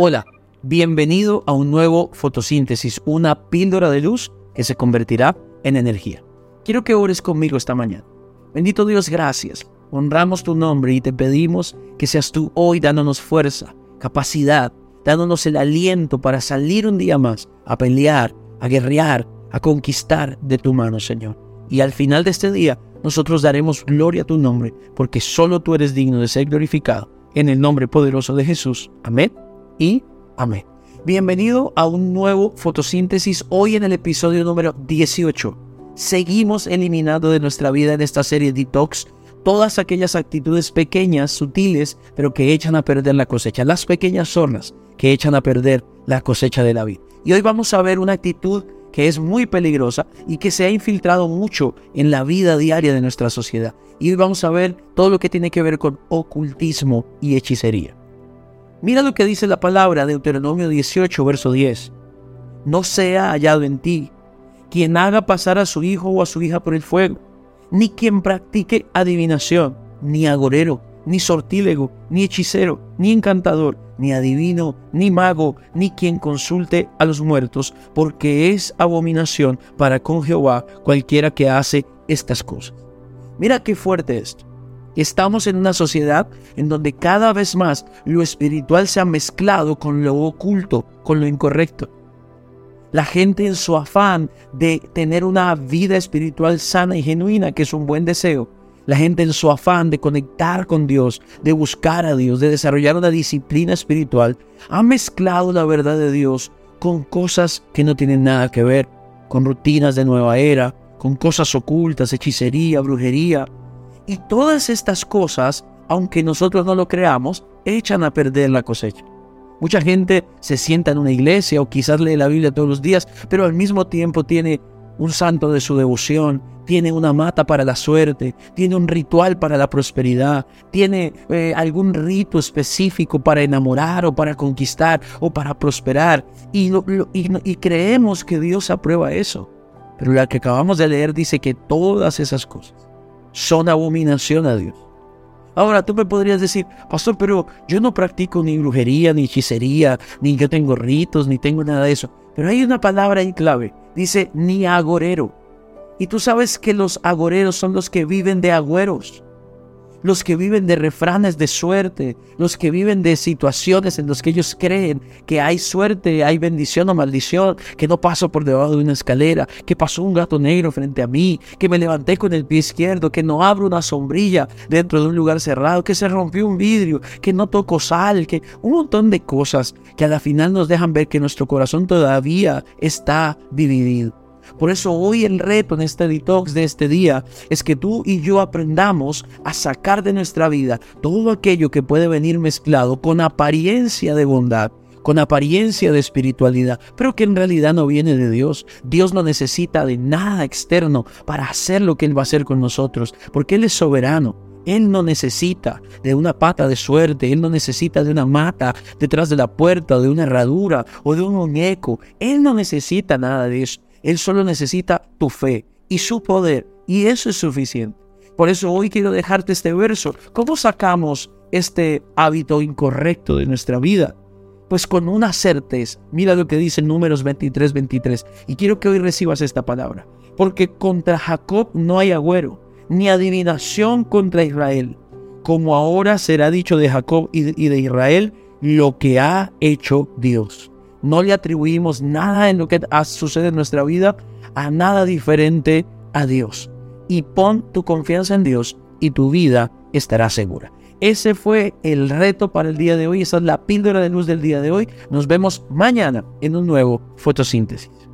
Hola, bienvenido a un nuevo fotosíntesis, una píldora de luz que se convertirá en energía. Quiero que ores conmigo esta mañana. Bendito Dios, gracias. Honramos tu nombre y te pedimos que seas tú hoy dándonos fuerza, capacidad, dándonos el aliento para salir un día más a pelear, a guerrear, a conquistar de tu mano, Señor. Y al final de este día, nosotros daremos gloria a tu nombre, porque solo tú eres digno de ser glorificado. En el nombre poderoso de Jesús. Amén y amén. Bienvenido a un nuevo fotosíntesis hoy en el episodio número 18. Seguimos eliminando de nuestra vida en esta serie Detox todas aquellas actitudes pequeñas, sutiles, pero que echan a perder la cosecha, las pequeñas zonas que echan a perder la cosecha de la vida. Y hoy vamos a ver una actitud que es muy peligrosa y que se ha infiltrado mucho en la vida diaria de nuestra sociedad. Y hoy vamos a ver todo lo que tiene que ver con ocultismo y hechicería. Mira lo que dice la palabra de Deuteronomio 18, verso 10. No sea hallado en ti quien haga pasar a su hijo o a su hija por el fuego, ni quien practique adivinación, ni agorero, ni sortílego, ni hechicero, ni encantador, ni adivino, ni mago, ni quien consulte a los muertos, porque es abominación para con Jehová cualquiera que hace estas cosas. Mira qué fuerte esto. Estamos en una sociedad en donde cada vez más lo espiritual se ha mezclado con lo oculto, con lo incorrecto. La gente en su afán de tener una vida espiritual sana y genuina, que es un buen deseo, la gente en su afán de conectar con Dios, de buscar a Dios, de desarrollar una disciplina espiritual, ha mezclado la verdad de Dios con cosas que no tienen nada que ver, con rutinas de nueva era, con cosas ocultas, hechicería, brujería, y todas estas cosas, aunque nosotros no lo creamos, echan a perder la cosecha. Mucha gente se sienta en una iglesia o quizás lee la Biblia todos los días, pero al mismo tiempo tiene un santo de su devoción, tiene una mata para la suerte, tiene un ritual para la prosperidad, tiene eh, algún rito específico para enamorar o para conquistar o para prosperar. Y, y creemos que Dios aprueba eso. Pero la que acabamos de leer dice que todas esas cosas son abominación a Dios. Ahora tú me podrías decir, pastor, pero yo no practico ni brujería, ni hechicería, ni yo tengo ritos, ni tengo nada de eso. Pero hay una palabra ahí clave, dice ni agorero. Y tú sabes que los agoreros son los que viven de agüeros los que viven de refranes de suerte, los que viven de situaciones en las que ellos creen que hay suerte, hay bendición o maldición, que no paso por debajo de una escalera, que pasó un gato negro frente a mí, que me levanté con el pie izquierdo, que no abro una sombrilla dentro de un lugar cerrado, que se rompió un vidrio, que no toco sal, que un montón de cosas que a la final nos dejan ver que nuestro corazón todavía está dividido. Por eso hoy el reto en este detox de este día es que tú y yo aprendamos a sacar de nuestra vida todo aquello que puede venir mezclado con apariencia de bondad con apariencia de espiritualidad, pero que en realidad no viene de Dios. Dios no necesita de nada externo para hacer lo que Él va a hacer con nosotros, porque Él es soberano. Él no necesita de una pata de suerte, Él no necesita de una mata detrás de la puerta, de una herradura o de un muñeco. Él no necesita nada de eso. Él solo necesita tu fe y su poder, y eso es suficiente. Por eso hoy quiero dejarte este verso. ¿Cómo sacamos este hábito incorrecto de nuestra vida? Pues con una certeza. Mira lo que dice Números 23, 23. Y quiero que hoy recibas esta palabra. Porque contra Jacob no hay agüero, ni adivinación contra Israel. Como ahora será dicho de Jacob y de Israel lo que ha hecho Dios. No le atribuimos nada en lo que sucede en nuestra vida a nada diferente a Dios. Y pon tu confianza en Dios y tu vida estará segura. Ese fue el reto para el día de hoy. Esa es la píldora de luz del día de hoy. Nos vemos mañana en un nuevo fotosíntesis.